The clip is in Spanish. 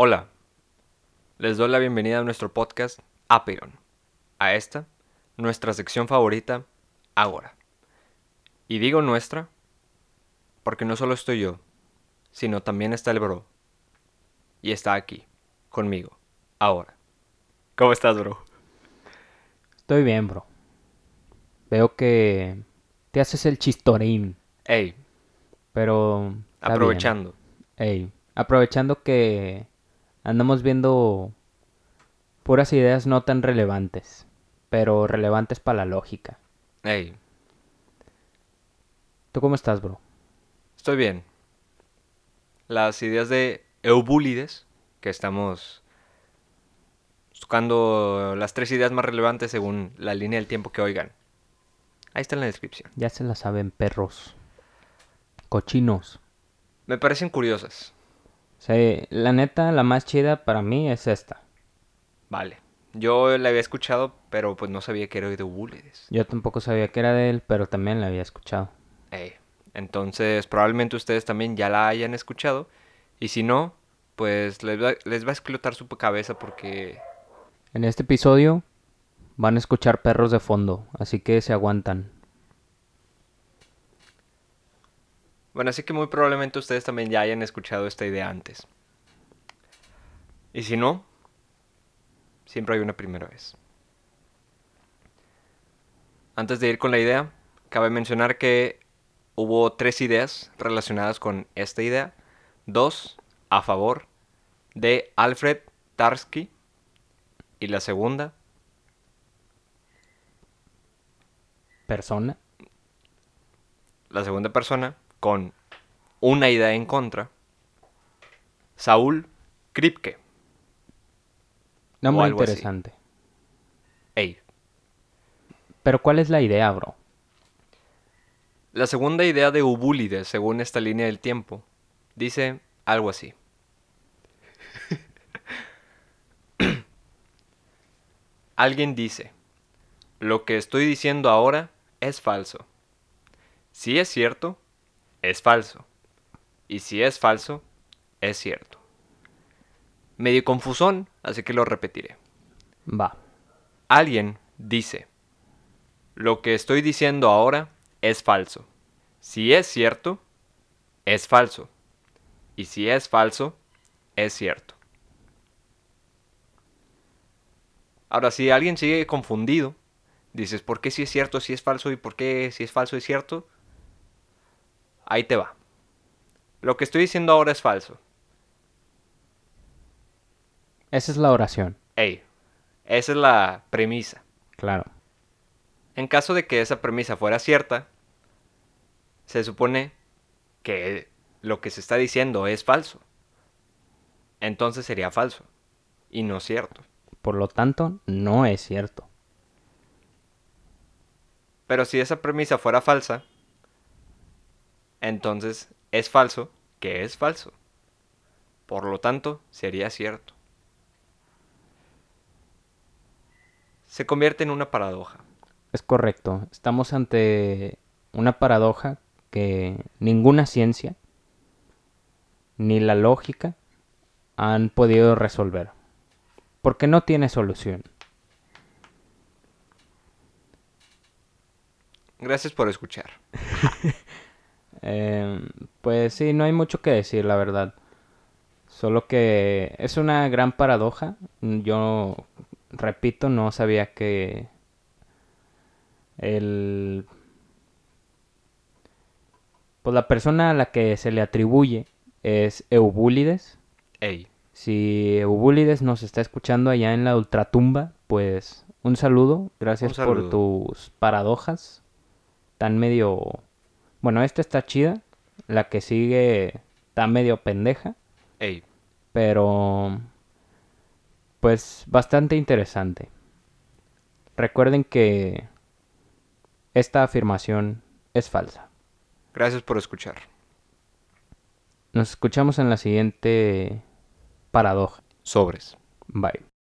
Hola, les doy la bienvenida a nuestro podcast Apiron, a esta, nuestra sección favorita, Agora. Y digo nuestra, porque no solo estoy yo, sino también está el bro. Y está aquí, conmigo, ahora. ¿Cómo estás, bro? Estoy bien, bro. Veo que te haces el chistorín, Ey, pero... bien. aprovechando. Ey, aprovechando que andamos viendo puras ideas no tan relevantes, pero relevantes para la lógica. Ey, ¿Tú cómo estás, bro? estoy bien. Las ideas de Eubulides, que estamos buscando las tres ideas más relevantes según la línea del tiempo que oigan. Ahí está en la descripción. Ya se la saben, perros. Cochinos. Me parecen curiosas. Sí, la neta, la más chida para mí es esta. Vale. Yo la había escuchado, pero pues no sabía que era de Eubulides. Yo tampoco sabía que era de él, pero también la había escuchado. Ey, Entonces, probablemente ustedes también ya la hayan escuchado. Y si no, pues les va, les va a explotar su cabeza porque... En este episodio van a escuchar perros de fondo, así que se aguantan. Bueno, así que muy probablemente ustedes también ya hayan escuchado esta idea antes. Y si no, siempre hay una primera vez. Antes de ir con la idea, cabe mencionar que hubo tres ideas relacionadas con esta idea. Dos a favor de Alfred Tarski. Y la segunda, Persona. la segunda persona, con una idea en contra, Saúl Kripke. No muy interesante. Ey, Pero ¿cuál es la idea, bro? La segunda idea de Ubulides, según esta línea del tiempo, dice algo así. Alguien dice, lo que estoy diciendo ahora es falso. Si es cierto, es falso. Y si es falso, es cierto. Medio confusón, así que lo repetiré. Va. Alguien dice, lo que estoy diciendo ahora es falso. Si es cierto, es falso. Y si es falso, es cierto. Ahora, si alguien sigue confundido, dices, ¿por qué si es cierto, si es falso y por qué si es falso es cierto? Ahí te va. Lo que estoy diciendo ahora es falso. Esa es la oración. Ey, esa es la premisa. Claro. En caso de que esa premisa fuera cierta, se supone que lo que se está diciendo es falso. Entonces sería falso y no cierto. Por lo tanto, no es cierto. Pero si esa premisa fuera falsa, entonces es falso que es falso. Por lo tanto, sería cierto. Se convierte en una paradoja. Es correcto. Estamos ante una paradoja que ninguna ciencia ni la lógica han podido resolver. Porque no tiene solución. Gracias por escuchar. Eh, pues sí, no hay mucho que decir, la verdad. Solo que es una gran paradoja. Yo, repito, no sabía que el... Pues la persona a la que se le atribuye es Eubulides. Ey, Si Eubulides nos está escuchando allá en la ultratumba, pues un saludo. Gracias Un saludo. por tus paradojas. Tan medio... Bueno, esta está chida. La que sigue está medio pendeja. ey. Pero... Pues bastante interesante. Recuerden que esta afirmación es falsa. Gracias por escuchar. Nos escuchamos en la siguiente paradoja. Sobres. Bye.